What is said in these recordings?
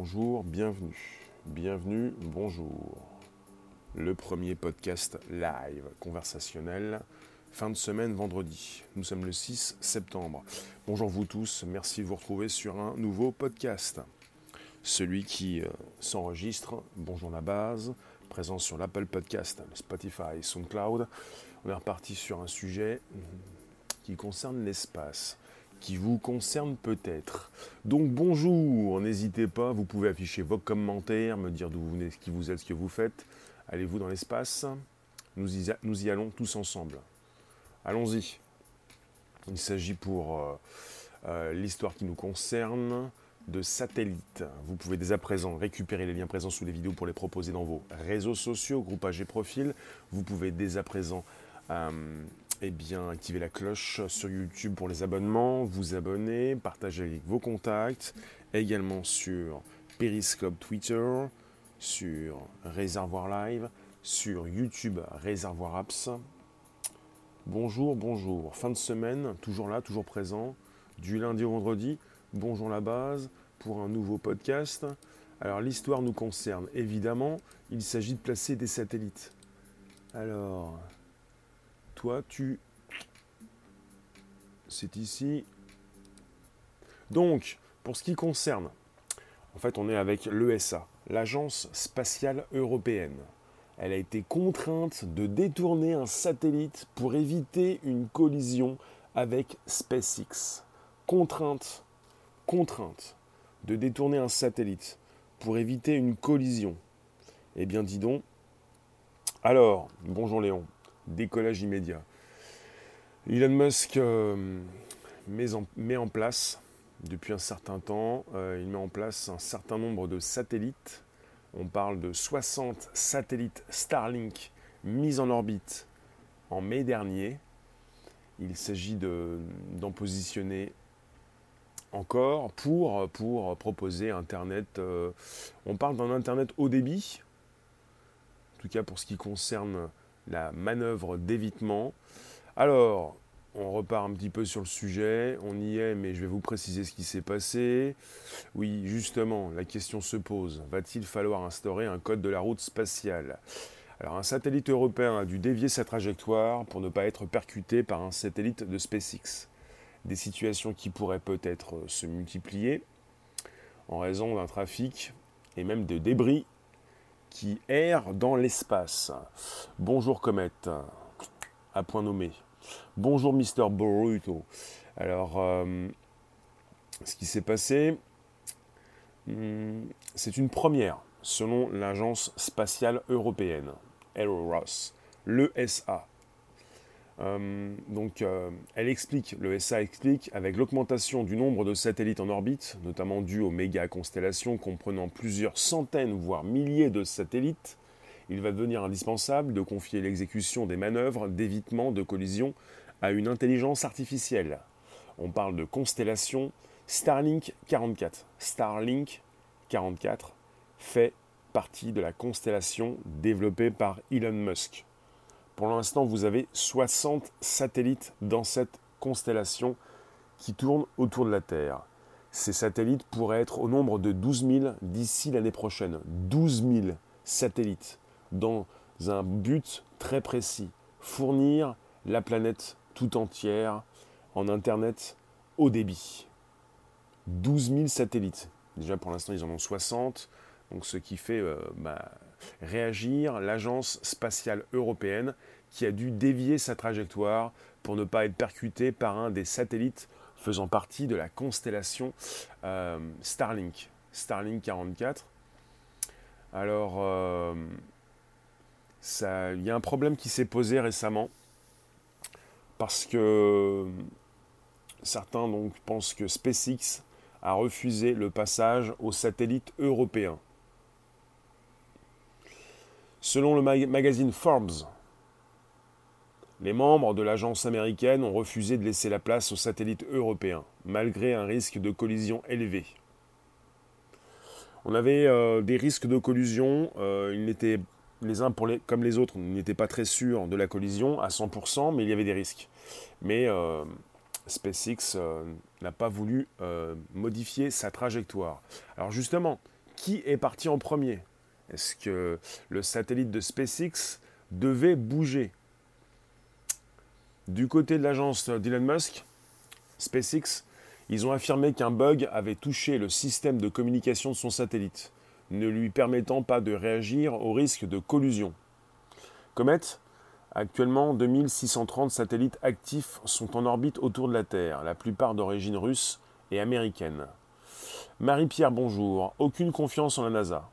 bonjour, bienvenue. Bienvenue, bonjour. Le premier podcast live conversationnel, fin de semaine vendredi. Nous sommes le 6 septembre. Bonjour vous tous, merci de vous retrouver sur un nouveau podcast. Celui qui euh, s'enregistre, bonjour la base, présent sur l'Apple Podcast, Spotify, SoundCloud. On est reparti sur un sujet qui concerne l'espace qui vous concerne peut-être. Donc bonjour, n'hésitez pas, vous pouvez afficher vos commentaires, me dire d'où vous venez, qui vous êtes, ce que vous faites. Allez-vous dans l'espace? Nous y, nous y, allons tous ensemble. Allons-y. Il s'agit pour euh, euh, l'histoire qui nous concerne de satellites. Vous pouvez dès à présent récupérer les liens présents sous les vidéos pour les proposer dans vos réseaux sociaux, groupages et profils. Vous pouvez dès à présent euh, eh bien, activez la cloche sur YouTube pour les abonnements, vous abonner, partager avec vos contacts, également sur Periscope Twitter, sur Réservoir Live, sur YouTube Réservoir Apps. Bonjour, bonjour. Fin de semaine, toujours là, toujours présent, du lundi au vendredi. Bonjour la base pour un nouveau podcast. Alors l'histoire nous concerne évidemment, il s'agit de placer des satellites. Alors, toi, tu... C'est ici. Donc, pour ce qui concerne, en fait, on est avec l'ESA, l'Agence spatiale européenne. Elle a été contrainte de détourner un satellite pour éviter une collision avec SpaceX. Contrainte, contrainte de détourner un satellite pour éviter une collision. Eh bien, dis donc. Alors, bonjour Léon décollage immédiat. Elon Musk euh, met, en, place, depuis un certain temps, euh, il met en place un certain nombre de satellites. On parle de 60 satellites Starlink mis en orbite en mai dernier. Il s'agit d'en positionner encore pour, proposer Internet. Euh, on parle d'un Internet haut débit, en tout cas pour ce qui concerne la manœuvre d'évitement. Alors, on repart un petit peu sur le sujet, on y est, mais je vais vous préciser ce qui s'est passé. Oui, justement, la question se pose, va-t-il falloir instaurer un code de la route spatiale? Alors, un satellite européen a dû dévier sa trajectoire pour ne pas être percuté par un satellite de SpaceX. Des situations qui pourraient peut-être se multiplier en raison d'un trafic et même de débris qui erre dans l'espace. Bonjour Comète, à point nommé. Bonjour Mister Boruto. Alors, euh, ce qui s'est passé, hmm, c'est une première selon l'agence spatiale européenne, EUROS, l'ESA. Euh, donc, euh, elle explique, le SA explique, avec l'augmentation du nombre de satellites en orbite, notamment dû aux méga constellations comprenant plusieurs centaines voire milliers de satellites, il va devenir indispensable de confier l'exécution des manœuvres d'évitement de collision à une intelligence artificielle. On parle de constellation Starlink 44. Starlink 44 fait partie de la constellation développée par Elon Musk. Pour l'instant, vous avez 60 satellites dans cette constellation qui tournent autour de la Terre. Ces satellites pourraient être au nombre de 12 000 d'ici l'année prochaine. 12 000 satellites dans un but très précis. Fournir la planète tout entière en Internet haut débit. 12 000 satellites. Déjà pour l'instant ils en ont 60. Donc ce qui fait euh, bah, réagir l'Agence spatiale européenne qui a dû dévier sa trajectoire pour ne pas être percutée par un des satellites faisant partie de la constellation euh, Starlink, Starlink 44. Alors, euh, il y a un problème qui s'est posé récemment parce que certains donc pensent que SpaceX a refusé le passage aux satellites européens. Selon le magazine Forbes, les membres de l'agence américaine ont refusé de laisser la place aux satellites européens, malgré un risque de collision élevé. On avait euh, des risques de collision, euh, les uns comme les autres, n'étaient pas très sûrs de la collision à 100%, mais il y avait des risques. Mais euh, SpaceX n'a pas voulu modifier sa trajectoire. Alors justement, qui est parti en premier? Est-ce que le satellite de SpaceX devait bouger? Du côté de l'agence d'Elon Musk, SpaceX, ils ont affirmé qu'un bug avait touché le système de communication de son satellite, ne lui permettant pas de réagir au risque de collusion. Comet, actuellement 2630 satellites actifs sont en orbite autour de la Terre, la plupart d'origine russe et américaine. Marie-Pierre, bonjour. Aucune confiance en la NASA.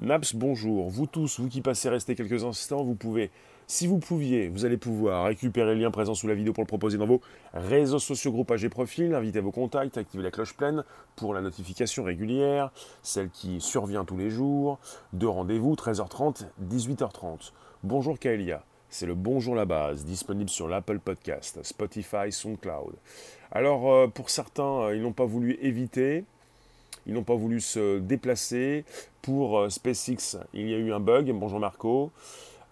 Naps, bonjour. Vous tous, vous qui passez rester quelques instants, vous pouvez, si vous pouviez, vous allez pouvoir récupérer le lien présent sous la vidéo pour le proposer dans vos réseaux sociaux, groupages et profils, inviter vos contacts, activer la cloche pleine pour la notification régulière, celle qui survient tous les jours, de rendez-vous 13h30, 18h30. Bonjour Kaelia. C'est le Bonjour la base, disponible sur l'Apple Podcast, Spotify, SoundCloud. Alors, euh, pour certains, euh, ils n'ont pas voulu éviter, ils n'ont pas voulu se déplacer. Pour euh, SpaceX, il y a eu un bug. Bonjour Marco.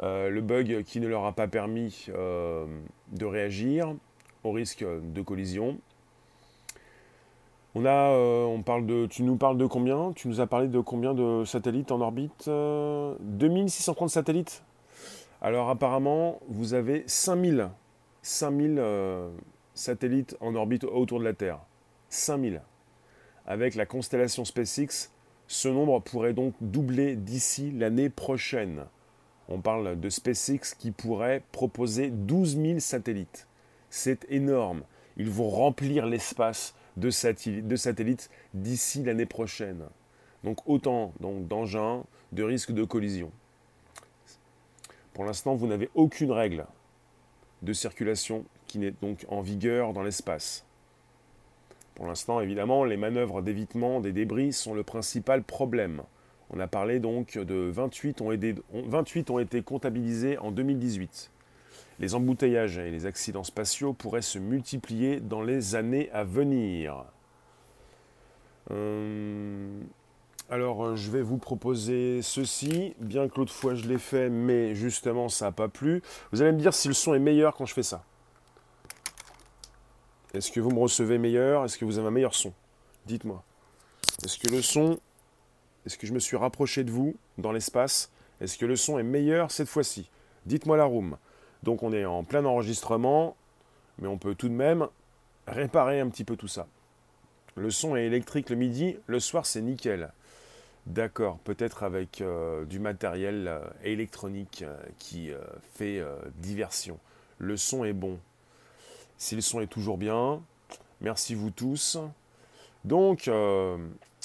Euh, le bug qui ne leur a pas permis euh, de réagir au risque de collision. On a, on parle de, tu nous parles de combien? Tu nous as parlé de combien de satellites en orbite 2630 satellites. Alors apparemment, vous avez 5000, 5000 satellites en orbite autour de la Terre. 5000 avec la constellation SpaceX, ce nombre pourrait donc doubler d'ici l'année prochaine. On parle de SpaceX qui pourrait proposer 12 000 satellites. C'est énorme. Ils vont remplir l'espace de, satellites d'ici l'année prochaine. Donc autant d'engins, de risques de collision. Pour l'instant, vous n'avez aucune règle de circulation qui n'est donc en vigueur dans l'espace. Pour l'instant, évidemment, les manœuvres d'évitement des débris sont le principal problème. On a parlé donc de 28 ont, 28 ont été comptabilisés en 2018. Les embouteillages et les accidents spatiaux pourraient se multiplier dans les années à venir. Euh, alors, je vais vous proposer ceci, bien que l'autre fois je l'ai fait, mais justement ça n'a pas plu. Vous allez me dire si le son est meilleur quand je fais ça. Est-ce que vous me recevez meilleur? Est-ce que vous avez un meilleur son? Dites-moi. Est-ce que le son, est-ce que je me suis rapproché de vous dans l'espace? Est-ce que le son est meilleur cette fois-ci? Dites-moi la room. Donc on est en plein enregistrement, mais on peut tout de même réparer un petit peu tout ça. Le son est électrique le midi, le soir c'est nickel. D'accord, peut-être avec euh, du matériel euh, électronique euh, qui fait diversion. Le son est bon, si le son est toujours bien. Merci vous tous. Donc, euh,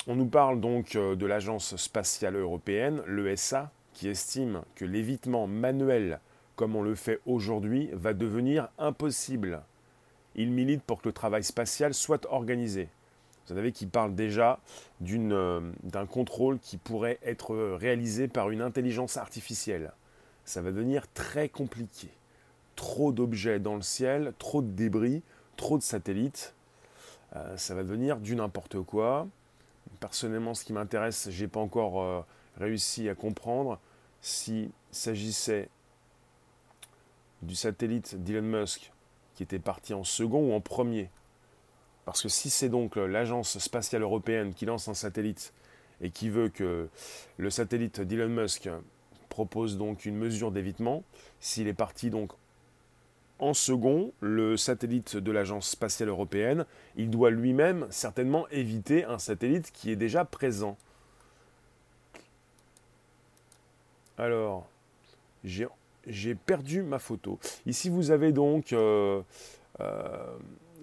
on nous parle donc euh, de l'Agence spatiale européenne, l'ESA, qui estime que l'évitement manuel, comme on le fait aujourd'hui, va devenir impossible. Il milite pour que le travail spatial soit organisé. Vous savez qu'il parle déjà euh, d'un contrôle qui pourrait être réalisé par une intelligence artificielle. Ça va devenir très compliqué trop d'objets dans le ciel, trop de débris, trop de satellites. Euh, ça va devenir du n'importe quoi. Personnellement, ce qui m'intéresse, je n'ai pas encore euh, réussi à comprendre s'il s'agissait du satellite d'Elon Musk qui était parti en second ou en premier. Parce que si c'est donc l'agence spatiale européenne qui lance un satellite et qui veut que le satellite d'Elon Musk propose donc une mesure d'évitement, s'il est parti donc en second, le satellite de l'Agence spatiale européenne, il doit lui-même certainement éviter un satellite qui est déjà présent. Alors, j'ai perdu ma photo. Ici, vous avez donc euh, euh,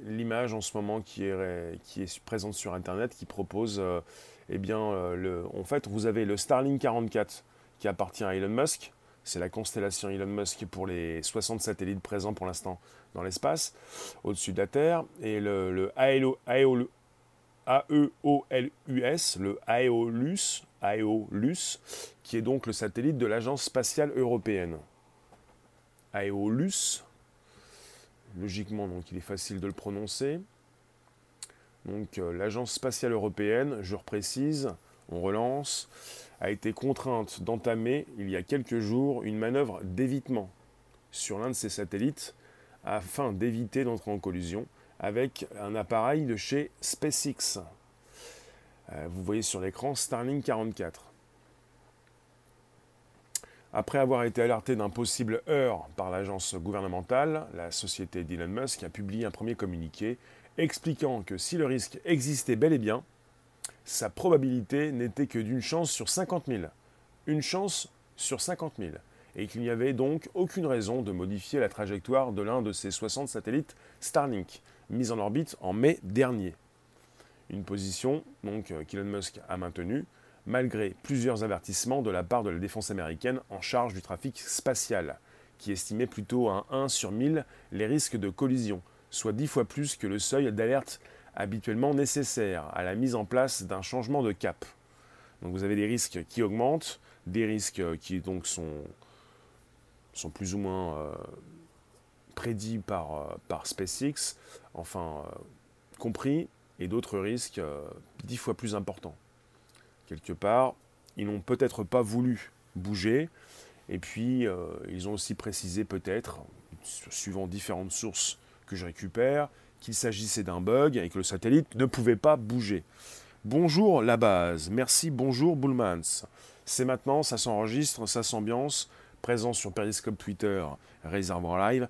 l'image en ce moment qui est, présente sur Internet, qui propose, euh, eh bien, en fait, vous avez le Starlink 44 qui appartient à Elon Musk, c'est la constellation Elon Musk pour les 60 satellites présents pour l'instant dans l'espace, au-dessus de la Terre. Et le, AEOLUS, le AEOLUS, AEOLUS, qui est donc le satellite de l'Agence spatiale européenne. AEOLUS, logiquement, donc il est facile de le prononcer. Donc euh, l'Agence spatiale européenne, je reprécise, on relance a été contrainte d'entamer il y a quelques jours une manœuvre d'évitement sur l'un de ses satellites afin d'éviter d'entrer en collision avec un appareil de chez SpaceX. Euh, vous voyez sur l'écran Starlink 44. Après avoir été alerté d'un possible heurt par l'agence gouvernementale, la société d'Elon Musk a publié un premier communiqué expliquant que si le risque existait bel et bien, sa probabilité n'était que d'une chance sur 50 000. Une chance sur 50 000. Et qu'il n'y avait donc aucune raison de modifier la trajectoire de l'un de ces 60 satellites Starlink, mis en orbite en mai dernier. Une position donc euh, qu'Elon Musk a maintenue, malgré plusieurs avertissements de la part de la défense américaine en charge du trafic spatial, qui estimait plutôt à 1 sur 1000 les risques de collision, soit 10 fois plus que le seuil d'alerte habituellement nécessaire à la mise en place d'un changement de cap. Donc vous avez des risques qui augmentent, des risques qui donc sont, plus ou moins euh, prédits par, euh, par SpaceX, enfin euh, compris, et d'autres risques dix fois plus importants quelque part. Ils n'ont peut-être pas voulu bouger. Et puis, euh, ils ont aussi précisé peut-être, suivant différentes sources que je récupère, qu'il s'agissait d'un bug et que le satellite ne pouvait pas bouger. Bonjour la base, merci, bonjour Bullmans. C'est maintenant, ça s'enregistre, ça s'ambiance, présent sur Periscope Twitter, Réservoir Live.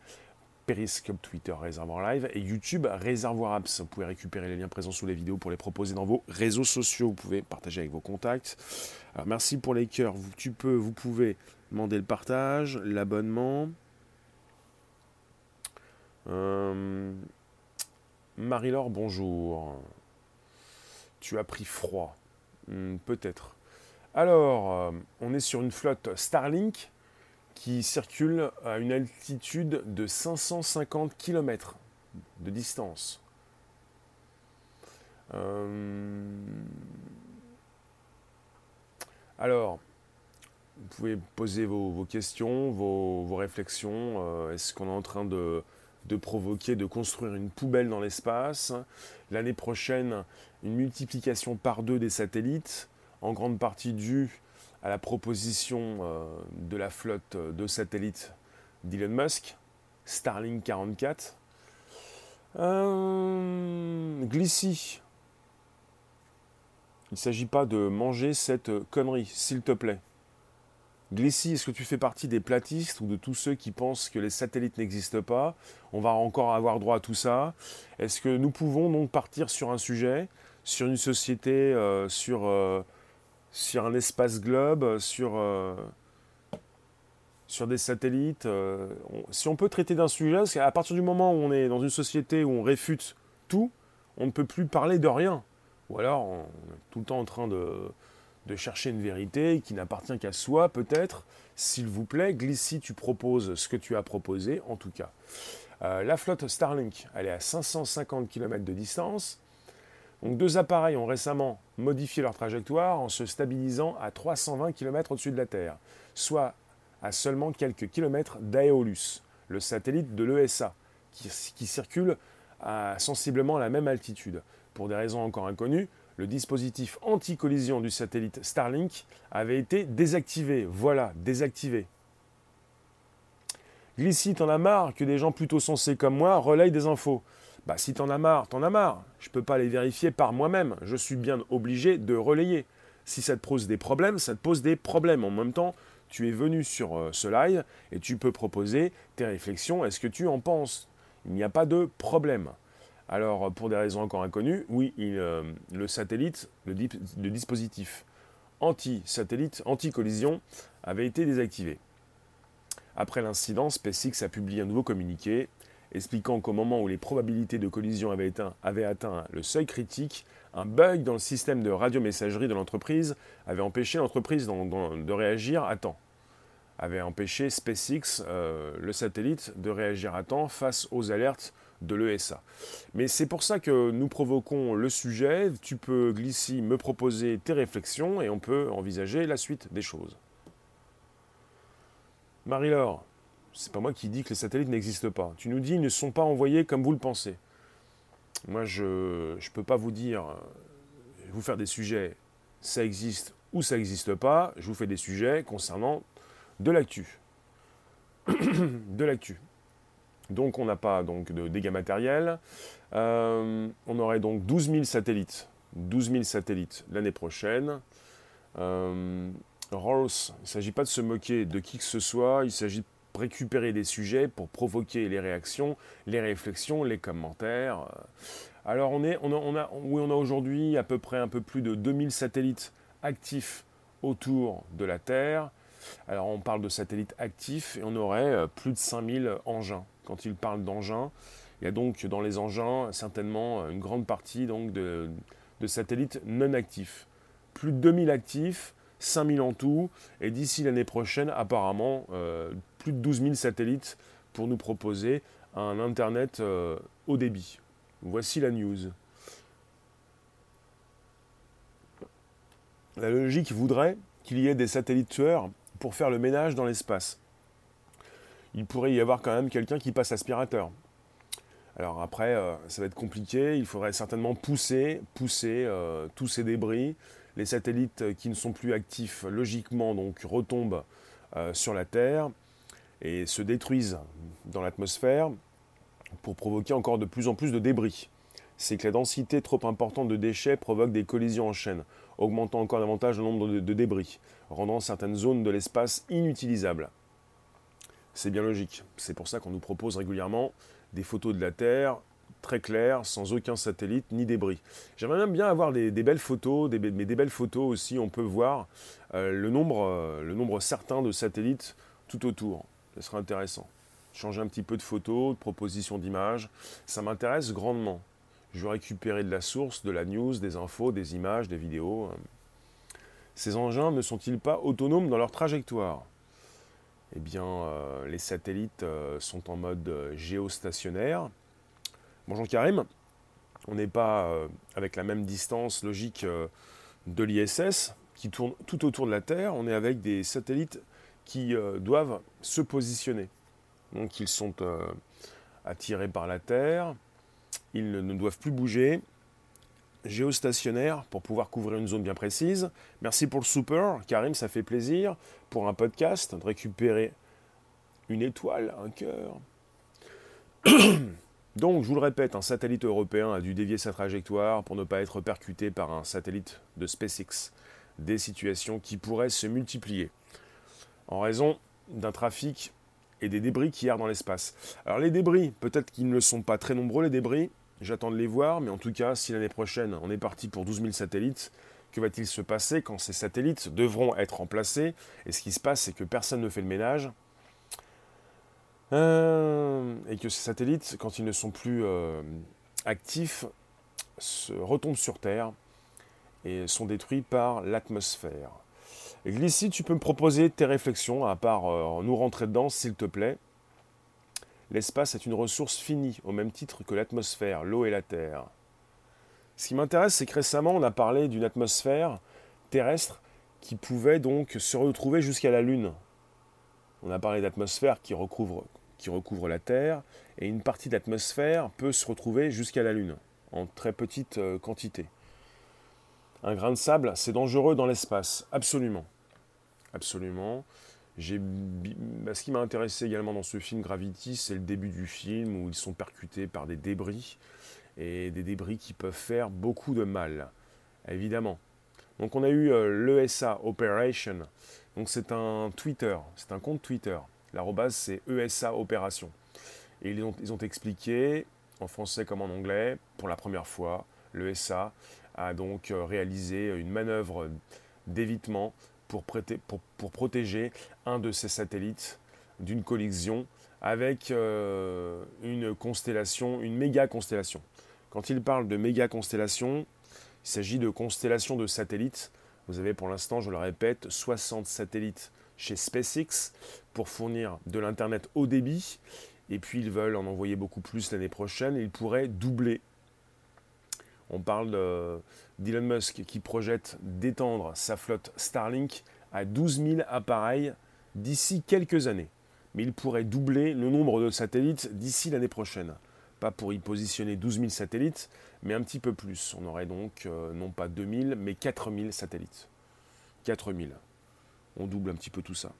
Periscope, Twitter, Réservoir Live et YouTube, Réservoir Apps. Vous pouvez récupérer les liens présents sous les vidéos pour les proposer dans vos réseaux sociaux. Vous pouvez partager avec vos contacts. Merci pour les cœurs. Vous, tu peux, vous pouvez demander le partage, l'abonnement. Euh, Marie-Laure, bonjour. Tu as pris froid. Hmm, peut-être. Alors, euh, on est sur une flotte Starlink qui circule à une altitude de 550 km de distance. Euh, alors, vous pouvez poser vos, questions, vos, réflexions. Euh, est-ce qu'on est en train de, de, provoquer, de construire une poubelle dans l'espace L'année prochaine, une multiplication par deux des satellites, en grande partie due à la proposition euh, de la flotte de satellites d'Elon Musk, Starlink 44. Euh, Glissy. Il ne s'agit pas de manger cette connerie, s'il te plaît. Glissy, est-ce que tu fais partie des platistes ou de tous ceux qui pensent que les satellites n'existent pas? On va encore avoir droit à tout ça. Est-ce que nous pouvons donc partir sur un sujet, sur une société, euh, sur sur un espace globe, sur, euh, des satellites. Euh, si on peut traiter d'un sujet, parce qu'à partir du moment où on est dans une société où on réfute tout, on ne peut plus parler de rien. Ou alors on est tout le temps en train de, de chercher une vérité qui n'appartient qu'à soi, peut-être. S'il vous plaît, Glissy, tu proposes ce que tu as proposé, en tout cas. Euh, la flotte Starlink, elle est à 550 km de distance. Donc deux appareils ont récemment modifié leur trajectoire en se stabilisant à 320 km au-dessus de la Terre, soit à seulement quelques kilomètres d'Aeolus, le satellite de l'ESA, qui, circule à sensiblement la même altitude. Pour des raisons encore inconnues, le dispositif anti-collision du satellite Starlink avait été désactivé. Voilà, désactivé. Glissit en a marre que des gens plutôt sensés comme moi relayent des infos. Bah, si t'en as marre, t'en as marre. Je peux pas les vérifier par moi-même. Je suis bien obligé de relayer. Si ça te pose des problèmes, ça te pose des problèmes. En même temps, tu es venu sur euh, ce live et tu peux proposer tes réflexions. Est-ce que tu en penses? Il n'y a pas de problème. Alors, pour des raisons encore inconnues, oui, euh, le satellite, le, dispositif anti-satellite, anti-collision, avait été désactivé. Après l'incident, SpaceX a publié un nouveau communiqué expliquant qu'au moment où les probabilités de collision avaient, atteint, le seuil critique, un bug dans le système de radiomessagerie de l'entreprise avait empêché l'entreprise de réagir à temps, avait empêché SpaceX, euh, le satellite, de réagir à temps face aux alertes de l'ESA. Mais c'est pour ça que nous provoquons le sujet. Tu peux, Glissy, me proposer tes réflexions et on peut envisager la suite des choses. Marie-Laure, c'est pas moi qui dis que les satellites n'existent pas. Tu nous dis qu'ils ne sont pas envoyés comme vous le pensez. Moi, je ne peux pas vous dire, euh, vous faire des sujets, ça existe ou ça n'existe pas. Je vous fais des sujets concernant de l'actu. de l'actu. Donc, on n'a pas donc, de dégâts matériels. Euh, on aurait donc 12 000 satellites 12 000 satellites l'année prochaine. Euh, Rolls, il ne s'agit pas de se moquer de qui que ce soit, il s'agit de récupérer des sujets pour provoquer les réactions, les réflexions, les commentaires. Alors on, est, a aujourd'hui à peu près un peu plus de 2000 satellites actifs autour de la Terre. Alors on parle de satellites actifs et on aurait euh, plus de 5000 engins. Quand il parle d'engins, il y a donc dans les engins certainement une grande partie donc de, satellites non actifs. Plus de 2000 actifs, 5000 en tout, et d'ici l'année prochaine, apparemment, euh, plus de 12 000 satellites pour nous proposer un Internet euh, haut débit. Voici la news. La logique voudrait qu'il y ait des satellites tueurs pour faire le ménage dans l'espace. Il pourrait y avoir quand même quelqu'un qui passe aspirateur. Alors après, euh, ça va être compliqué. Il faudrait certainement pousser, euh, tous ces débris. Les satellites qui ne sont plus actifs, logiquement, donc retombent euh, sur la Terre et se détruisent dans l'atmosphère pour provoquer encore de plus en plus de débris. C'est que la densité trop importante de déchets provoque des collisions en chaîne, augmentant encore davantage le nombre de débris, rendant certaines zones de l'espace inutilisables. C'est bien logique. C'est pour ça qu'on nous propose régulièrement des photos de la Terre très claires, sans aucun satellite ni débris. J'aimerais même bien avoir des, belles photos, mais des belles photos aussi, on peut voir euh, le, nombre, euh, le nombre certain de satellites tout autour. Ce serait intéressant. Changer un petit peu de photos, de propositions d'images, ça m'intéresse grandement. Je veux récupérer de la source, de la news, des infos, des images, des vidéos. Ces engins ne sont-ils pas autonomes dans leur trajectoire? Eh bien, euh, les satellites euh, sont en mode euh, géostationnaire. Bonjour Karim, on n'est pas avec la même distance logique de l'ISS qui tourne tout autour de la Terre, on est avec des satellites qui doivent se positionner. Donc ils sont attirés par la Terre, ils ne doivent plus bouger, géostationnaire pour pouvoir couvrir une zone bien précise. Merci pour le super, Karim, ça fait plaisir pour un podcast de récupérer une étoile, un cœur. Donc, je vous le répète, un satellite européen a dû dévier sa trajectoire pour ne pas être percuté par un satellite de SpaceX. Des situations qui pourraient se multiplier en raison d'un trafic et des débris qui errent dans l'espace. Alors les débris, peut-être qu'ils ne sont pas très nombreux les débris, J'attends de les voir, mais en tout cas, si l'année prochaine on est parti pour 12 000 satellites, que va-t-il se passer quand ces satellites devront être remplacés? Et ce qui se passe, c'est que personne ne fait le ménage. Euh, et que ces satellites, quand ils ne sont plus euh, actifs, se retombent sur Terre et sont détruits par l'atmosphère. Glissy, tu peux me proposer tes réflexions, à part euh, nous rentrer dedans, s'il te plaît? L'espace est une ressource finie, au même titre que l'atmosphère, l'eau et la terre. Ce qui m'intéresse, c'est que récemment, on a parlé d'une atmosphère terrestre qui pouvait donc se retrouver jusqu'à la Lune. On a parlé d'atmosphère qui recouvre, la Terre, et une partie de l'atmosphère peut se retrouver jusqu'à la Lune, en très petite euh, quantité. Un grain de sable, c'est dangereux dans l'espace, absolument. Absolument. Bah, ce qui m'a intéressé également dans ce film Gravity, c'est le début du film où ils sont percutés par des débris et des débris qui peuvent faire beaucoup de mal, évidemment. Donc on a eu euh, l'ESA Operation. Donc c'est un Twitter, c'est un compte Twitter. L'arrobase c'est ESA Opération. Et ils ont, expliqué, en français comme en anglais, pour la première fois, l'ESA a donc euh, réalisé une manœuvre d'évitement pour, protéger un de ces satellites d'une collision avec euh, une constellation, une méga constellation. Quand il parle de méga constellation, il s'agit de constellations de satellites. Vous avez pour l'instant, je le répète, 60 satellites chez SpaceX pour fournir de l'Internet haut débit. Et puis ils veulent en envoyer beaucoup plus l'année prochaine. Ils pourraient doubler on parle d'Elon Musk qui projette d'étendre sa flotte Starlink à 12 000 appareils d'ici quelques années. Mais il pourrait doubler le nombre de satellites d'ici l'année prochaine. Pas pour y positionner 12 000 satellites, mais un petit peu plus. On aurait donc euh, non pas 2000, mais 4000 satellites. 4000. On double un petit peu tout ça.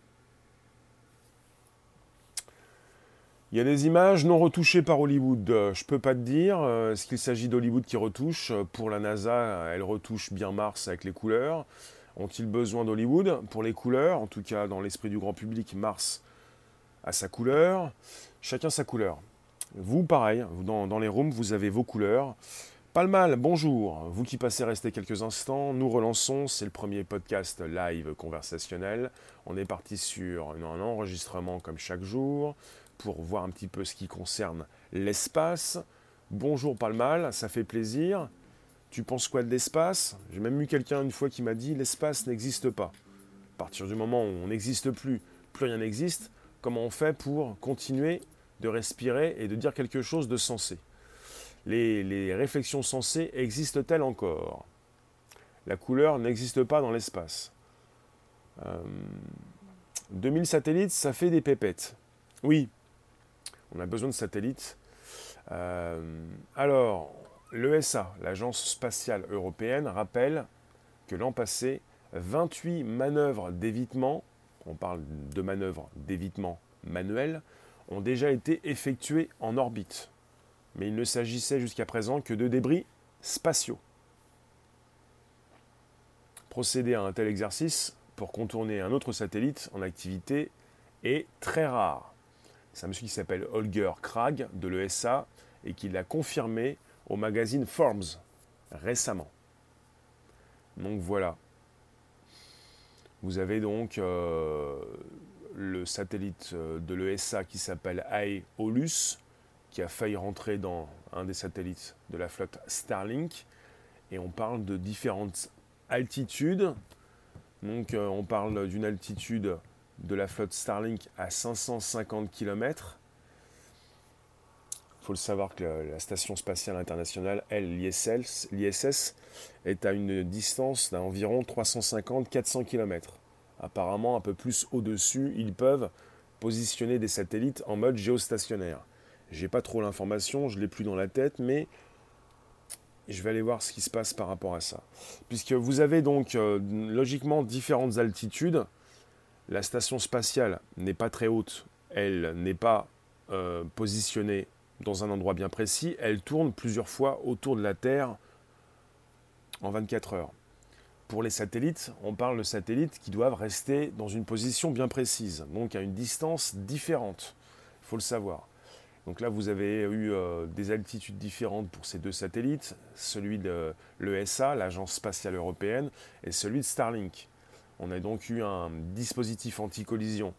Il y a des images non retouchées par Hollywood. Euh, je peux pas te dire. Euh, est-ce qu'il s'agit d'Hollywood qui retouche? Pour la NASA, elle retouche bien Mars avec les couleurs. Ont-ils besoin d'Hollywood? Pour les couleurs En tout cas, dans l'esprit du grand public, Mars a sa couleur. Chacun sa couleur. Vous, pareil, dans, dans les rooms, vous avez vos couleurs. Pas le mal, bonjour. Vous qui passez rester quelques instants, nous relançons. C'est le premier podcast live conversationnel. On est parti sur un enregistrement comme chaque jour pour voir un petit peu ce qui concerne l'espace. Bonjour, pas le mal, ça fait plaisir. Tu penses quoi de l'espace? J'ai même eu quelqu'un une fois qui m'a dit l'espace n'existe pas. À partir du moment où on n'existe plus, plus rien n'existe, comment on fait pour continuer de respirer et de dire quelque chose de sensé? Les, réflexions sensées existent-elles encore? La couleur n'existe pas dans l'espace. 2000 euh, satellites, ça fait des pépettes. Oui, on a besoin de satellites. Euh, alors, l'ESA, l'Agence spatiale européenne, rappelle que l'an passé, 28 manœuvres d'évitement, on parle de manœuvres d'évitement manuelles, ont déjà été effectuées en orbite mais il ne s'agissait jusqu'à présent que de débris spatiaux. Procéder à un tel exercice pour contourner un autre satellite en activité est très rare. C'est un monsieur qui s'appelle Holger Krag de l'ESA et qui l'a confirmé au magazine Forbes récemment. Donc voilà. Vous avez donc euh, le satellite euh, de l'ESA qui s'appelle Aeolus qui a failli rentrer dans un des satellites de la flotte Starlink. Et on parle de différentes altitudes. Donc euh, on parle d'une altitude de la flotte Starlink à 550 km. Il faut le savoir que la Station spatiale internationale, elle, l'ISS, est à une distance d'environ 350-400 km. Apparemment, un peu plus au-dessus, ils peuvent positionner des satellites en mode géostationnaire. J'ai pas trop l'information, je l'ai plus dans la tête, mais je vais aller voir ce qui se passe par rapport à ça. Puisque vous avez donc euh, logiquement différentes altitudes. La station spatiale n'est pas très haute, elle n'est pas euh, positionnée dans un endroit bien précis, elle tourne plusieurs fois autour de la Terre en 24 heures. Pour les satellites, on parle de satellites qui doivent rester dans une position bien précise, donc à une distance différente. Il faut le savoir. Donc là, vous avez eu euh, des altitudes différentes pour ces deux satellites, celui de l'ESA, l'Agence spatiale européenne, et celui de Starlink. On a donc eu un dispositif anti-collision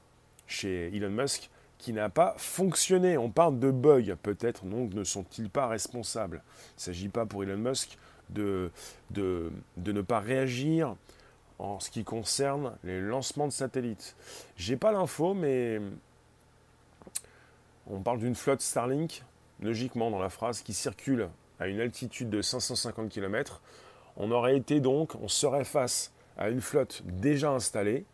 chez Elon Musk qui n'a pas fonctionné. On parle de bug, peut-être donc ne sont-ils pas responsables? Il ne s'agit pas pour Elon Musk de, ne pas réagir en ce qui concerne les lancements de satellites. J'ai pas l'info, mais on parle d'une flotte Starlink, logiquement dans la phrase, qui circule à une altitude de 550 km. On aurait été donc, on serait face à une flotte déjà installée.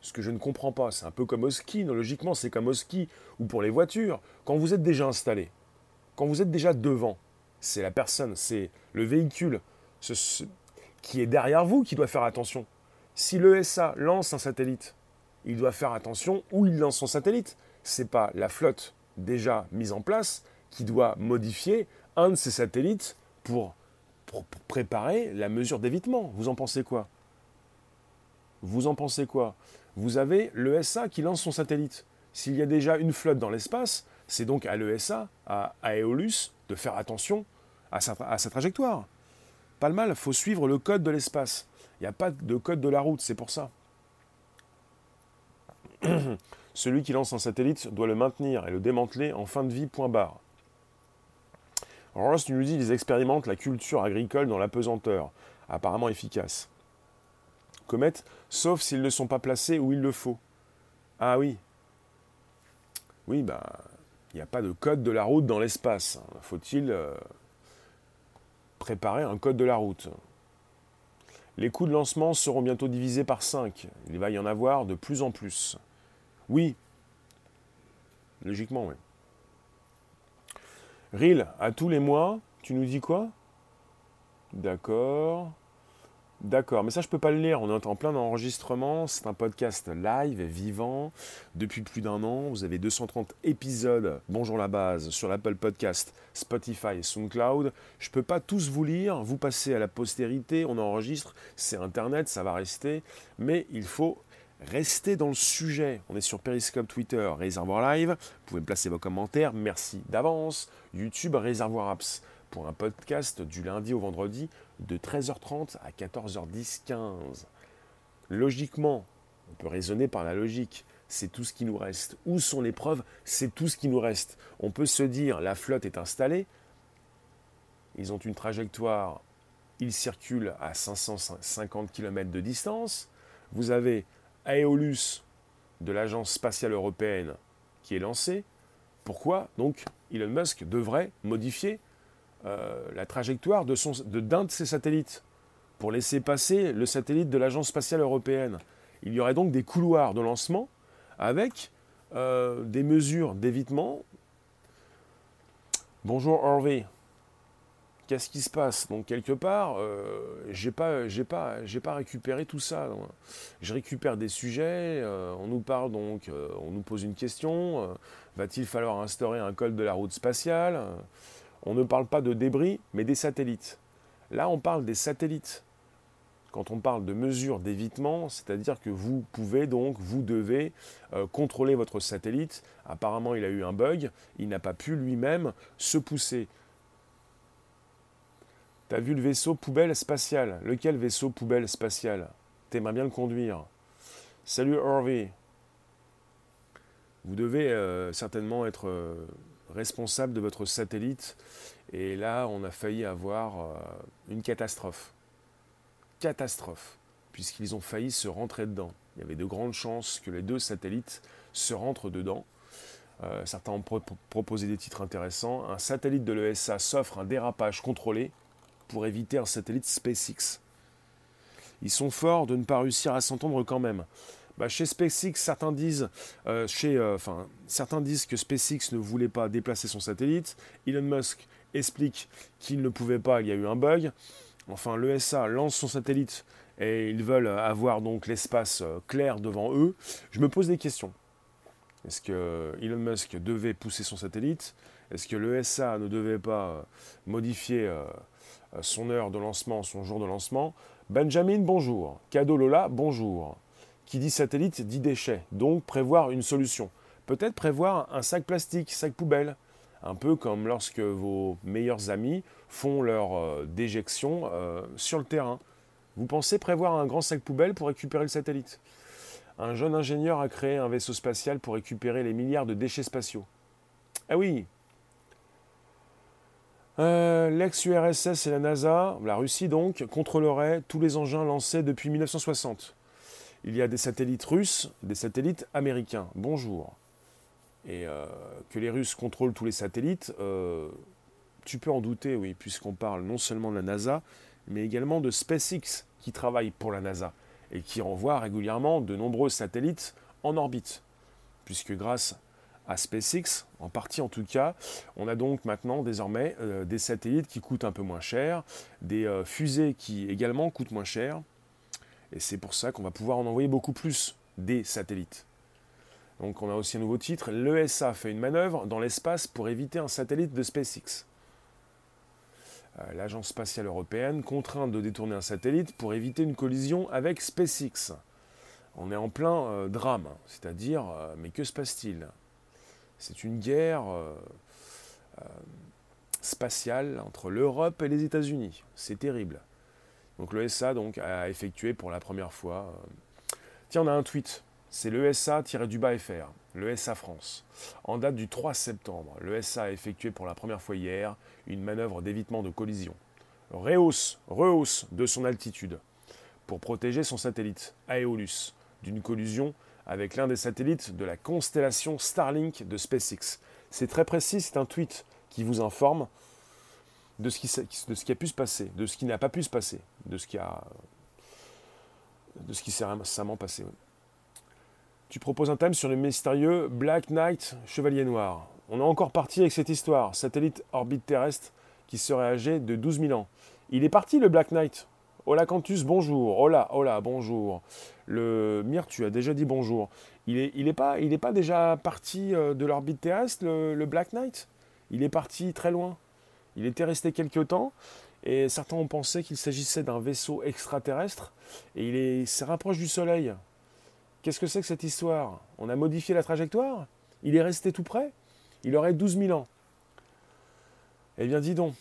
Ce que je ne comprends pas, c'est un peu comme au ski. logiquement, c'est comme au ski ou pour les voitures. Quand vous êtes déjà installé, quand vous êtes déjà devant, c'est la personne, c'est le véhicule qui est derrière vous qui doit faire attention. Si l'ESA lance un satellite, il doit faire attention où il lance son satellite c'est pas la flotte déjà mise en place qui doit modifier un de ces satellites pour, préparer la mesure d'évitement. Vous en pensez quoi? Vous en pensez quoi? Vous avez l'ESA qui lance son satellite. S'il y a déjà une flotte dans l'espace, c'est donc à l'ESA, à Aeolus, de faire attention à sa, à sa trajectoire. Pas le mal, il faut suivre le code de l'espace. Il n'y a pas de code de la route, c'est pour ça. Celui qui lance un satellite doit le maintenir et le démanteler en fin de vie, point barre. Ross nous dit qu'ils expérimentent la culture agricole dans l'apesanteur, apparemment efficace. Comet, sauf s'ils ne sont pas placés où il le faut. Ah oui. Oui, bah, il n'y a pas de code de la route dans l'espace. Faut-il euh, préparer un code de la route? Les coûts de lancement seront bientôt divisés par 5. Il va y en avoir de plus en plus. Oui. Logiquement, oui. Ril, à tous les mois, tu nous dis quoi? D'accord. D'accord, mais ça je peux pas le lire, on est en plein enregistrement, c'est un podcast live et vivant. Depuis plus d'un an, vous avez 230 épisodes, bonjour la base, sur l'Apple Podcast, Spotify et SoundCloud. Je peux pas tous vous lire, vous passez à la postérité, on enregistre, c'est internet, ça va rester, mais il faut rester dans le sujet. On est sur Periscope, Twitter, Réservoir Live, vous pouvez me placer vos commentaires, merci d'avance, YouTube, Réservoir Apps. Pour un podcast du lundi au vendredi de 13h30 à 14h10, 15. Logiquement, on peut raisonner par la logique, c'est tout ce qui nous reste. Où sont les preuves? C'est tout ce qui nous reste. On peut se dire, la flotte est installée, ils ont une trajectoire, ils circulent à 550 km de distance, vous avez Aeolus de l'Agence spatiale européenne qui est lancé. Pourquoi donc Elon Musk devrait modifier euh, la trajectoire de d'un de, ses satellites pour laisser passer le satellite de l'Agence spatiale européenne? Il y aurait donc des couloirs de lancement avec euh, des mesures d'évitement. Bonjour Harvey. Qu'est-ce qui se passe? Donc quelque part, euh, j'ai pas, j'ai pas, j'ai pas récupéré tout ça. Je récupère des sujets. Euh, on nous parle donc, on nous pose une question. Va-t-il falloir instaurer un code de la route spatiale? On ne parle pas de débris, mais des satellites. Là, on parle des satellites. Quand on parle de mesures d'évitement, c'est-à-dire que vous pouvez donc, vous devez euh, contrôler votre satellite. Apparemment, il a eu un bug, il n'a pas pu lui-même se pousser. T'as vu le vaisseau poubelle spatial? Lequel vaisseau poubelle spatial? T'aimerais bien le conduire. Salut Harvey. Vous devez euh, certainement être euh, responsable de votre satellite. Et là, on a failli avoir euh, une catastrophe. Catastrophe, puisqu'ils ont failli se rentrer dedans. Il y avait de grandes chances que les deux satellites se rentrent dedans. Certains ont proposé des titres intéressants. Un satellite de l'ESA s'offre un dérapage contrôlé pour éviter un satellite SpaceX. Ils sont forts de ne pas réussir à s'entendre quand même. Bah, chez SpaceX, certains disent, euh, chez, euh, certains disent que SpaceX ne voulait pas déplacer son satellite. Elon Musk explique qu'il ne pouvait pas, il y a eu un bug. Enfin, l'ESA lance son satellite et ils veulent avoir donc l'espace euh, clair devant eux. Je me pose des questions. Est-ce que Elon Musk devait pousser son satellite? Est-ce que l'ESA ne devait pas modifier son heure de lancement, son jour de lancement Benjamin, bonjour. Cadeau Lola, bonjour. Qui dit satellite dit déchets, donc prévoir une solution. Peut-être prévoir un sac plastique, sac poubelle, un peu comme lorsque vos meilleurs amis font leur euh, déjection euh, sur le terrain. Vous pensez prévoir un grand sac poubelle pour récupérer le satellite? Un jeune ingénieur a créé un vaisseau spatial pour récupérer les milliards de déchets spatiaux. Ah oui euh, L'ex-URSS et la NASA, la Russie donc, contrôleraient tous les engins lancés depuis 1960 il y a des satellites russes, des satellites américains. Bonjour. Et euh, que les Russes contrôlent tous les satellites, euh, tu peux en douter, oui, puisqu'on parle non seulement de la NASA, mais également de SpaceX, qui travaille pour la NASA, et qui renvoie régulièrement de nombreux satellites en orbite. Puisque grâce à SpaceX, en partie en tout cas, on a donc maintenant désormais euh, des satellites qui coûtent un peu moins cher, des fusées qui également coûtent moins cher, et c'est pour ça qu'on va pouvoir en envoyer beaucoup plus des satellites. Donc on a aussi un nouveau titre, l'ESA fait une manœuvre dans l'espace pour éviter un satellite de SpaceX. Euh, l'agence spatiale européenne contrainte de détourner un satellite pour éviter une collision avec SpaceX. On est en plein euh, drame, c'est-à-dire, euh, mais que se passe-t-il? C'est une guerre spatiale entre l'Europe et les États-Unis. C'est terrible. Donc l'ESA donc, a effectué pour la première fois. Euh, tiens, on a un tweet. C'est l'ESA-FR, l'ESA France. En date du 3 septembre, l'ESA a effectué pour la première fois hier une manœuvre d'évitement de collision. Rehausse, rehausse de son altitude pour protéger son satellite Aeolus d'une collision avec l'un des satellites de la constellation Starlink de SpaceX. C'est très précis, c'est un tweet qui vous informe de ce, qui, a pu se passer, de ce qui n'a pas pu se passer, de ce qui a de ce qui s'est récemment passé. Tu proposes un thème sur le mystérieux Black Knight, Chevalier Noir. On est encore parti avec cette histoire, satellite orbite terrestre qui serait âgé de 12 000 ans. Il est parti le Black Knight. Hola Cantus, bonjour. Hola, hola, bonjour. Le Mir, tu as déjà dit bonjour. Il n'est il est pas, il est déjà parti euh, de l'orbite terrestre, le, Black Knight? Il est parti très loin. Il était resté quelques temps et certains ont pensé qu'il s'agissait d'un vaisseau extraterrestre et il s'est rapproché du Soleil. Qu'est-ce que c'est que cette histoire? On a modifié la trajectoire? Il est resté tout près? Il aurait 12 000 ans. Eh bien, dis donc.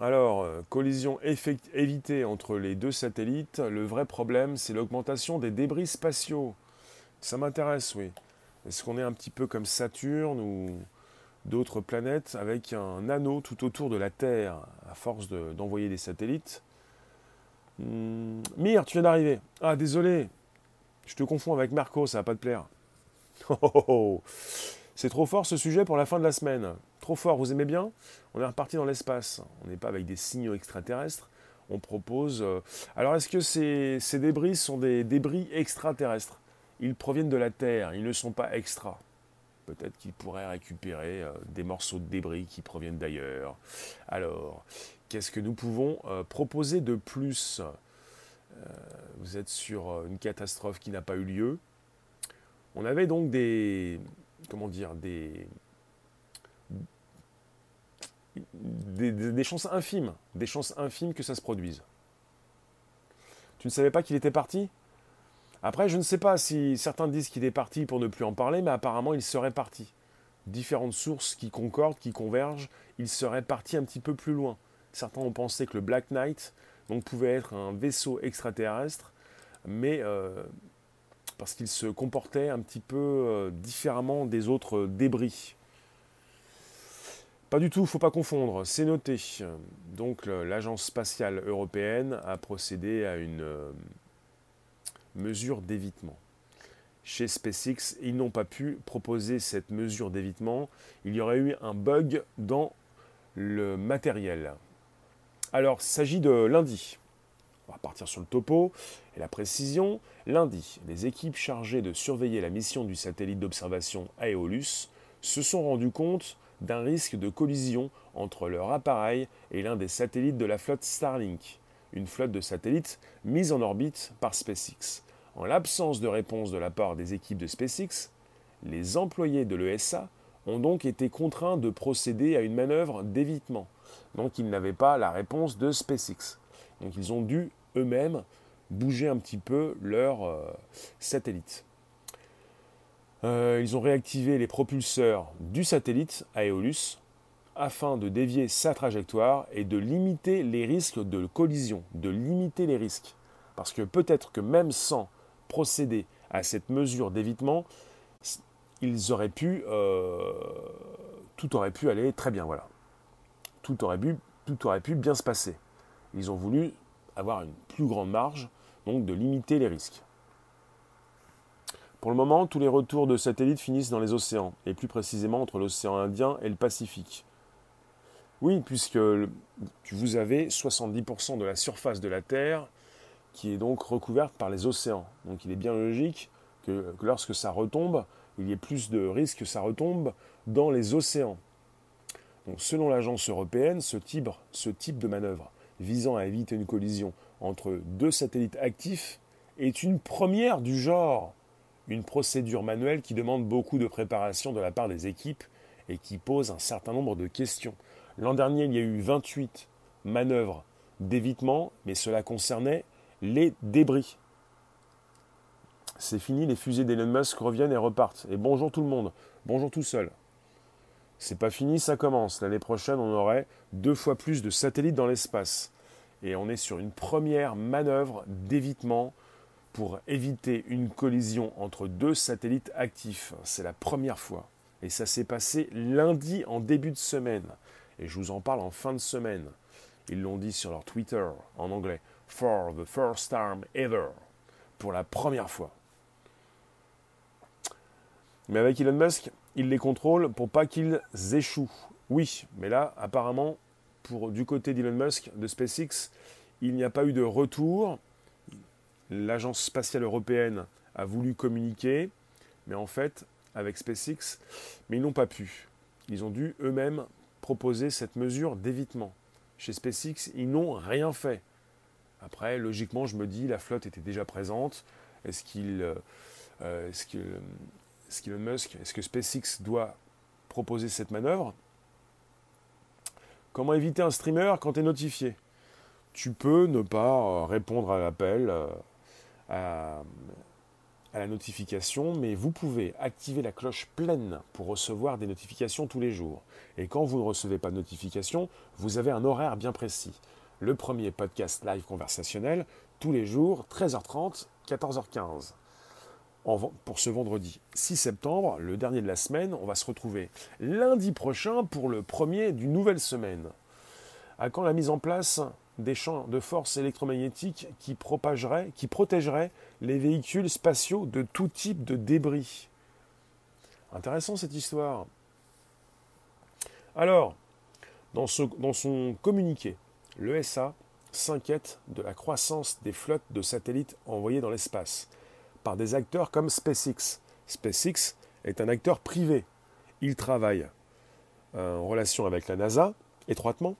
Alors, euh, collision évitée entre les deux satellites. Le vrai problème, c'est l'augmentation des débris spatiaux. Ça m'intéresse, oui. Est-ce qu'on est un petit peu comme Saturne ou d'autres planètes avec un anneau tout autour de la Terre à force d'envoyer des satellites? Hmm, Mire, tu viens d'arriver. Ah, désolé. Je te confonds avec Marco, ça va pas te plaire. Oh, oh, oh. C'est trop fort ce sujet pour la fin de la semaine. Trop fort, vous aimez bien On est reparti dans l'espace. On n'est pas avec des signaux extraterrestres. On propose. Euh, alors, est-ce que ces, débris sont des débris extraterrestres? Ils proviennent de la Terre, ils ne sont pas extra. Peut-être qu'ils pourraient récupérer euh, des morceaux de débris qui proviennent d'ailleurs. Alors, qu'est-ce que nous pouvons euh, proposer de plus? Vous êtes sur une catastrophe qui n'a pas eu lieu. On avait donc des. Comment dire Des des, chances infimes, des chances infimes que ça se produise. Tu ne savais pas qu'il était parti? Après, je ne sais pas si certains disent qu'il est parti pour ne plus en parler, mais apparemment il serait parti. Différentes sources qui concordent, qui convergent, il serait parti un petit peu plus loin. Certains ont pensé que le Black Knight donc, pouvait être un vaisseau extraterrestre, mais euh, parce qu'il se comportait un petit peu euh, différemment des autres débris. Pas du tout, faut pas confondre, c'est noté. Donc l'agence spatiale européenne a procédé à une euh, mesure d'évitement. Chez SpaceX, ils n'ont pas pu proposer cette mesure d'évitement. Il y aurait eu un bug dans le matériel. Alors, il s'agit de lundi. On va partir sur le topo et la précision. Lundi, les équipes chargées de surveiller la mission du satellite d'observation Aeolus se sont rendues compte d'un risque de collision entre leur appareil et l'un des satellites de la flotte Starlink, une flotte de satellites mise en orbite par SpaceX. En l'absence de réponse de la part des équipes de SpaceX, les employés de l'ESA ont donc été contraints de procéder à une manœuvre d'évitement. Donc ils n'avaient pas la réponse de SpaceX. Donc ils ont dû eux-mêmes bouger un petit peu leur euh, satellite. Euh, ils ont réactivé les propulseurs du satellite Aeolus afin de dévier sa trajectoire et de limiter les risques de collision, de limiter les risques. Parce que peut-être que même sans procéder à cette mesure d'évitement, ils auraient pu, euh, tout aurait pu aller très bien, voilà. Tout aurait, pu, tout aurait pu bien se passer. Ils ont voulu avoir une plus grande marge, donc de limiter les risques. Pour le moment, tous les retours de satellites finissent dans les océans, et plus précisément entre l'océan Indien et le Pacifique. Oui, puisque vous avez 70% de la surface de la Terre qui est donc recouverte par les océans. Donc il est bien logique que, lorsque ça retombe, il y ait plus de risques que ça retombe dans les océans. Selon l'agence européenne, ce type de manœuvre visant à éviter une collision entre deux satellites actifs est une première du genre une procédure manuelle qui demande beaucoup de préparation de la part des équipes et qui pose un certain nombre de questions. L'an dernier, il y a eu 28 manœuvres d'évitement, mais cela concernait les débris. C'est fini, les fusées d'Elon Musk reviennent et repartent. Et bonjour tout le monde, bonjour tout seul. C'est pas fini, ça commence. L'année prochaine, on aurait deux fois plus de satellites dans l'espace. Et on est sur une première manœuvre d'évitement pour éviter une collision entre deux satellites actifs. C'est la première fois. Et ça s'est passé lundi en début de semaine. Et je vous en parle en fin de semaine. Ils l'ont dit sur leur Twitter en anglais. For the first time ever. Pour la première fois. Mais avec Elon Musk, il les contrôle pour pas qu'ils échouent. Oui, mais là, apparemment, pour du côté d'Elon Musk, de SpaceX, il n'y a pas eu de retour l'agence spatiale européenne a voulu communiquer, mais en fait, avec SpaceX, mais ils n'ont pas pu. Ils ont dû eux-mêmes proposer cette mesure d'évitement. Chez SpaceX, ils n'ont rien fait. Après, logiquement, je me dis, la flotte était déjà présente. Est-ce qu'il, euh, est-ce que, est-ce Musk, est-ce que SpaceX doit proposer cette manœuvre? Comment éviter un streamer quand tu es notifié? Tu peux ne pas répondre à l'appel, à, la notification, mais vous pouvez activer la cloche pleine pour recevoir des notifications tous les jours. Et quand vous ne recevez pas de notification, vous avez un horaire bien précis. Le premier podcast live conversationnel, tous les jours, 13h30, 14h15. pour ce vendredi 6 septembre, le dernier de la semaine, on va se retrouver lundi prochain pour le premier d'une nouvelle semaine. À quand la mise en place? Des champs de force électromagnétiques qui, protégeraient les véhicules spatiaux de tout type de débris. Intéressant cette histoire. Alors, dans, son communiqué, l'ESA s'inquiète de la croissance des flottes de satellites envoyés dans l'espace par des acteurs comme SpaceX. SpaceX est un acteur privé. Il travaille euh, en relation avec la NASA étroitement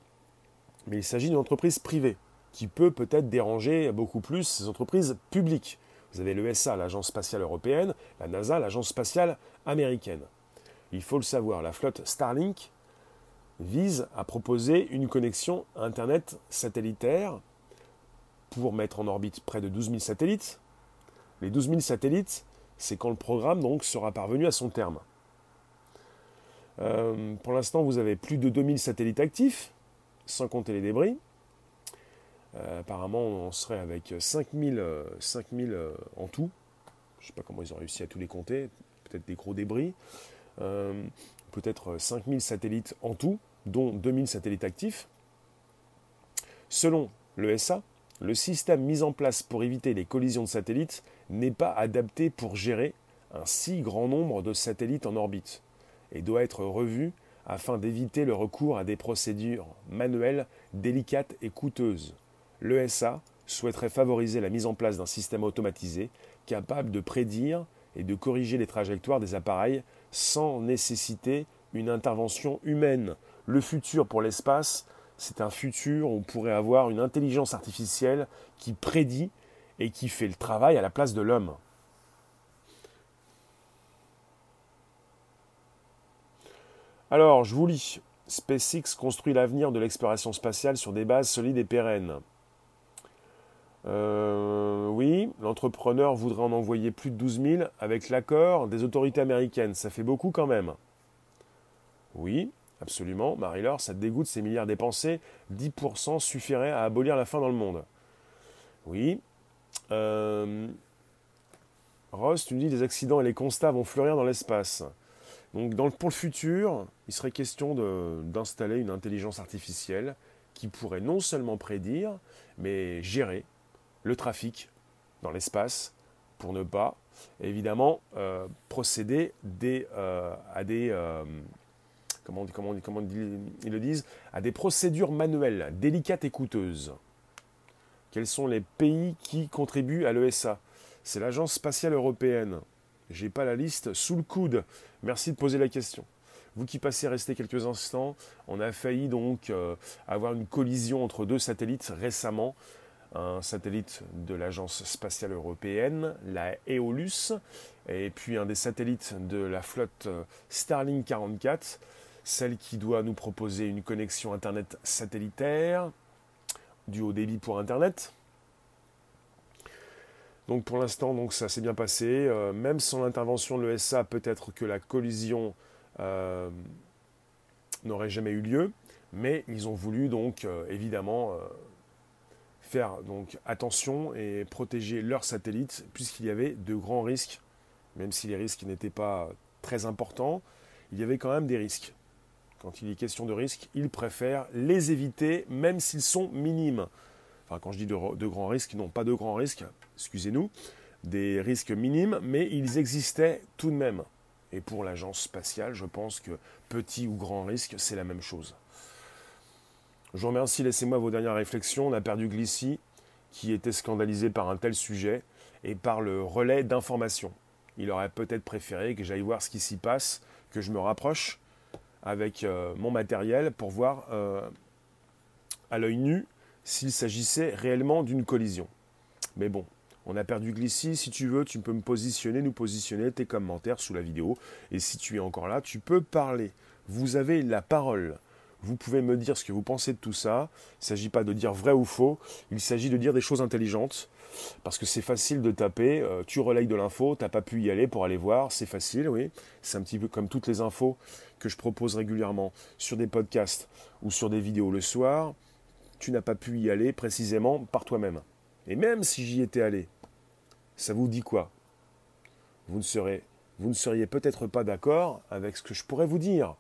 mais il s'agit d'une entreprise privée qui peut peut-être déranger beaucoup plus ces entreprises publiques. Vous avez l'ESA, l'Agence spatiale européenne, la NASA, l'Agence spatiale américaine. Il faut le savoir, la flotte Starlink vise à proposer une connexion Internet satellitaire pour mettre en orbite près de 12 000 satellites. Les 12 000 satellites, c'est quand le programme donc sera parvenu à son terme. Euh, pour l'instant, vous avez plus de 2000 satellites actifs, sans compter les débris. Euh, apparemment, on serait avec 5000, 5000 euh, euh, en tout. Je ne sais pas comment ils ont réussi à tous les compter. Peut-être des gros débris. Peut-être 5000 satellites en tout, dont 2000 satellites actifs. Selon l'ESA, le système mis en place pour éviter les collisions de satellites n'est pas adapté pour gérer un si grand nombre de satellites en orbite et doit être revu afin d'éviter le recours à des procédures manuelles délicates et coûteuses. L'ESA souhaiterait favoriser la mise en place d'un système automatisé capable de prédire et de corriger les trajectoires des appareils sans nécessiter une intervention humaine. Le futur pour l'espace, c'est un futur où on pourrait avoir une intelligence artificielle qui prédit et qui fait le travail à la place de l'homme. Alors, je vous lis. SpaceX construit l'avenir de l'exploration spatiale sur des bases solides et pérennes. Euh, oui, l'entrepreneur voudrait en envoyer plus de 12 000 avec l'accord des autorités américaines. Ça fait beaucoup quand même. Oui, absolument. Marie-Laure, ça te dégoûte ces milliards dépensés. 10% suffirait à abolir la faim dans le monde. Oui. Euh, Ross, tu nous dis les accidents et les constats vont fleurir dans l'espace. Donc pour le futur, il serait question d'installer une intelligence artificielle qui pourrait non seulement prédire, mais gérer le trafic dans l'espace pour ne pas, évidemment, euh, procéder euh, à des... Euh, comment, ils le disent À des procédures manuelles, délicates et coûteuses. Quels sont les pays qui contribuent à l'ESA C'est l'Agence spatiale européenne, j'ai pas la liste sous le coude. Merci de poser la question. Vous qui passez rester quelques instants, on a failli donc euh, avoir une collision entre deux satellites récemment. Un satellite de l'Agence spatiale européenne, la EOLUS, et puis un des satellites de la flotte euh, Starlink 44, celle qui doit nous proposer une connexion Internet satellitaire, du haut débit pour Internet, donc pour l'instant, donc ça s'est bien passé. Euh, même sans l'intervention de l'ESA, peut-être que la collision euh, n'aurait jamais eu lieu. Mais ils ont voulu donc euh, évidemment faire attention et protéger leurs satellites puisqu'il y avait de grands risques, même si les risques n'étaient pas très importants, il y avait quand même des risques. Quand il est question de risques, ils préfèrent les éviter même s'ils sont minimes quand je dis de, grands risques, non pas de grands risques, excusez-nous, des risques minimes, mais ils existaient tout de même. Et pour l'agence spatiale, je pense que petit ou grand risque, c'est la même chose. Je vous remercie, laissez-moi vos dernières réflexions. On a perdu Glissy, qui était scandalisé par un tel sujet et par le relais d'informations. Il aurait peut-être préféré que j'aille voir ce qui s'y passe, que je me rapproche avec euh, mon matériel pour voir euh, à l'œil nu s'il s'agissait réellement d'une collision. Mais bon, on a perdu Glissy. Si tu veux, tu peux me positionner, nous positionner tes commentaires sous la vidéo. Et si tu es encore là, tu peux parler. Vous avez la parole. Vous pouvez me dire ce que vous pensez de tout ça. Il ne s'agit pas de dire vrai ou faux. Il s'agit de dire des choses intelligentes. Parce que c'est facile de taper. Euh, tu relayes de l'info. Tu n'as pas pu y aller pour aller voir. C'est facile, oui. C'est un petit peu comme toutes les infos que je propose régulièrement sur des podcasts ou sur des vidéos le soir. Tu n'as pas pu y aller précisément par toi-même. Et même si j'y étais allé, ça vous dit quoi? Vous ne, seriez peut-être pas d'accord avec ce que je pourrais vous dire.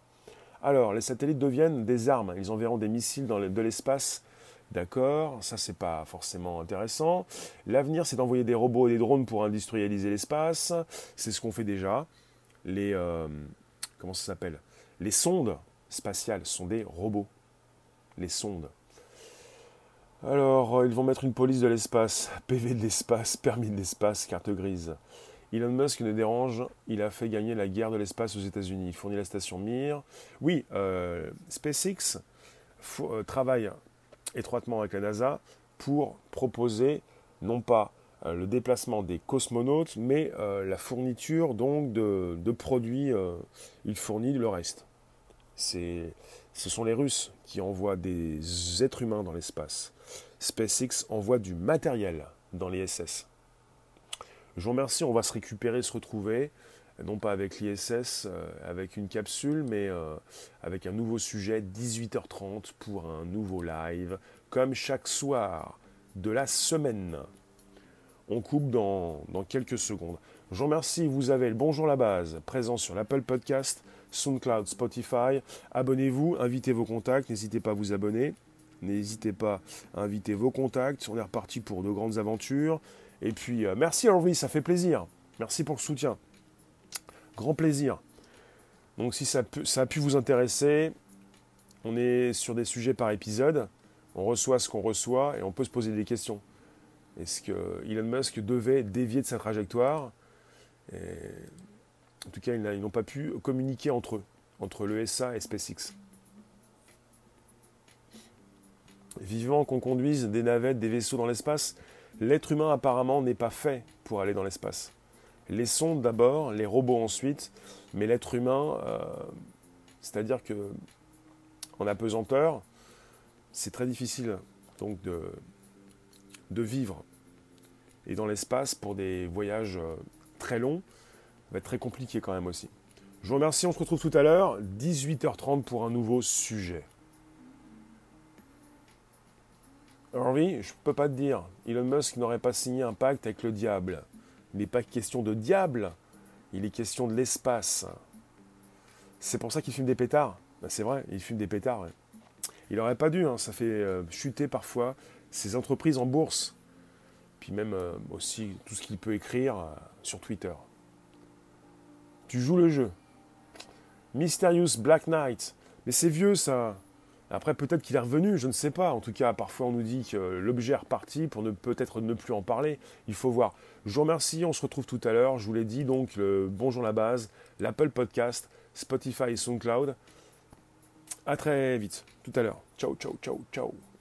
Alors, les satellites deviennent des armes. Ils enverront des missiles dans de l'espace. D'accord, ça c'est pas forcément intéressant. L'avenir c'est d'envoyer des robots et des drones pour industrialiser l'espace. C'est ce qu'on fait déjà. Les euh, comment ça s'appelle? Les sondes spatiales sont des robots. Les sondes. Alors, euh, ils vont mettre une police de l'espace, PV de l'espace, permis de l'espace, carte grise. Elon Musk ne dérange, il a fait gagner la guerre de l'espace aux États-Unis. Il fournit la station Mir. Oui, euh, SpaceX euh, travaille étroitement avec la NASA pour proposer non pas le déplacement des cosmonautes, mais la fourniture donc de, de produits. il fournit le reste. ce sont les Russes qui envoient des êtres humains dans l'espace. SpaceX envoie du matériel dans les SS. Je vous remercie, on va se récupérer, se retrouver, non pas avec l'ISS, euh, avec une capsule, mais euh, avec un nouveau sujet, 18h30 pour un nouveau live, comme chaque soir de la semaine. On coupe dans, dans quelques secondes. Je vous remercie, vous avez le Bonjour la base, présent sur l'Apple Podcast, SoundCloud, Spotify. Abonnez-vous, invitez vos contacts, n'hésitez pas à vous abonner. N'hésitez pas à inviter vos contacts. On est reparti pour de grandes aventures. Et puis, euh, merci Henri, ça fait plaisir. Merci pour le soutien. Grand plaisir. Donc, si ça, a pu vous intéresser, on est sur des sujets par épisode. On reçoit ce qu'on reçoit et on peut se poser des questions. Est-ce que Elon Musk devait dévier de sa trajectoire En tout cas, ils n'ont pas pu communiquer entre eux, entre l'ESA et SpaceX. Vivant qu'on conduise des navettes, des vaisseaux dans l'espace, l'être humain apparemment n'est pas fait pour aller dans l'espace. Les sondes d'abord, les robots ensuite, mais l'être humain, euh, c'est-à-dire que en apesanteur, c'est très difficile donc de, de vivre. Et dans l'espace, pour des voyages euh, très longs, va être très compliqué quand même aussi. Je vous remercie, on se retrouve tout à l'heure, 18h30 pour un nouveau sujet. Henry, je peux pas te dire. Elon Musk n'aurait pas signé un pacte avec le diable. Il n'est pas question de diable, il est question de l'espace. C'est pour ça qu'il fume des pétards. Ben, c'est vrai, il fume des pétards. Il n'aurait pas dû, hein. ça fait euh, chuter parfois ses entreprises en bourse. Puis même euh, aussi tout ce qu'il peut écrire euh, sur Twitter. Tu joues le jeu. Mysterious Black Knight. Mais c'est vieux ça. Après, peut-être qu'il est revenu, je ne sais pas. En tout cas, parfois on nous dit que l'objet est reparti pour ne peut-être ne plus en parler. Il faut voir. Je vous remercie, on se retrouve tout à l'heure. Je vous l'ai dit, donc, Bonjour la base, l'Apple Podcast, Spotify et SoundCloud. À très vite, tout à l'heure. Ciao, ciao, ciao, ciao.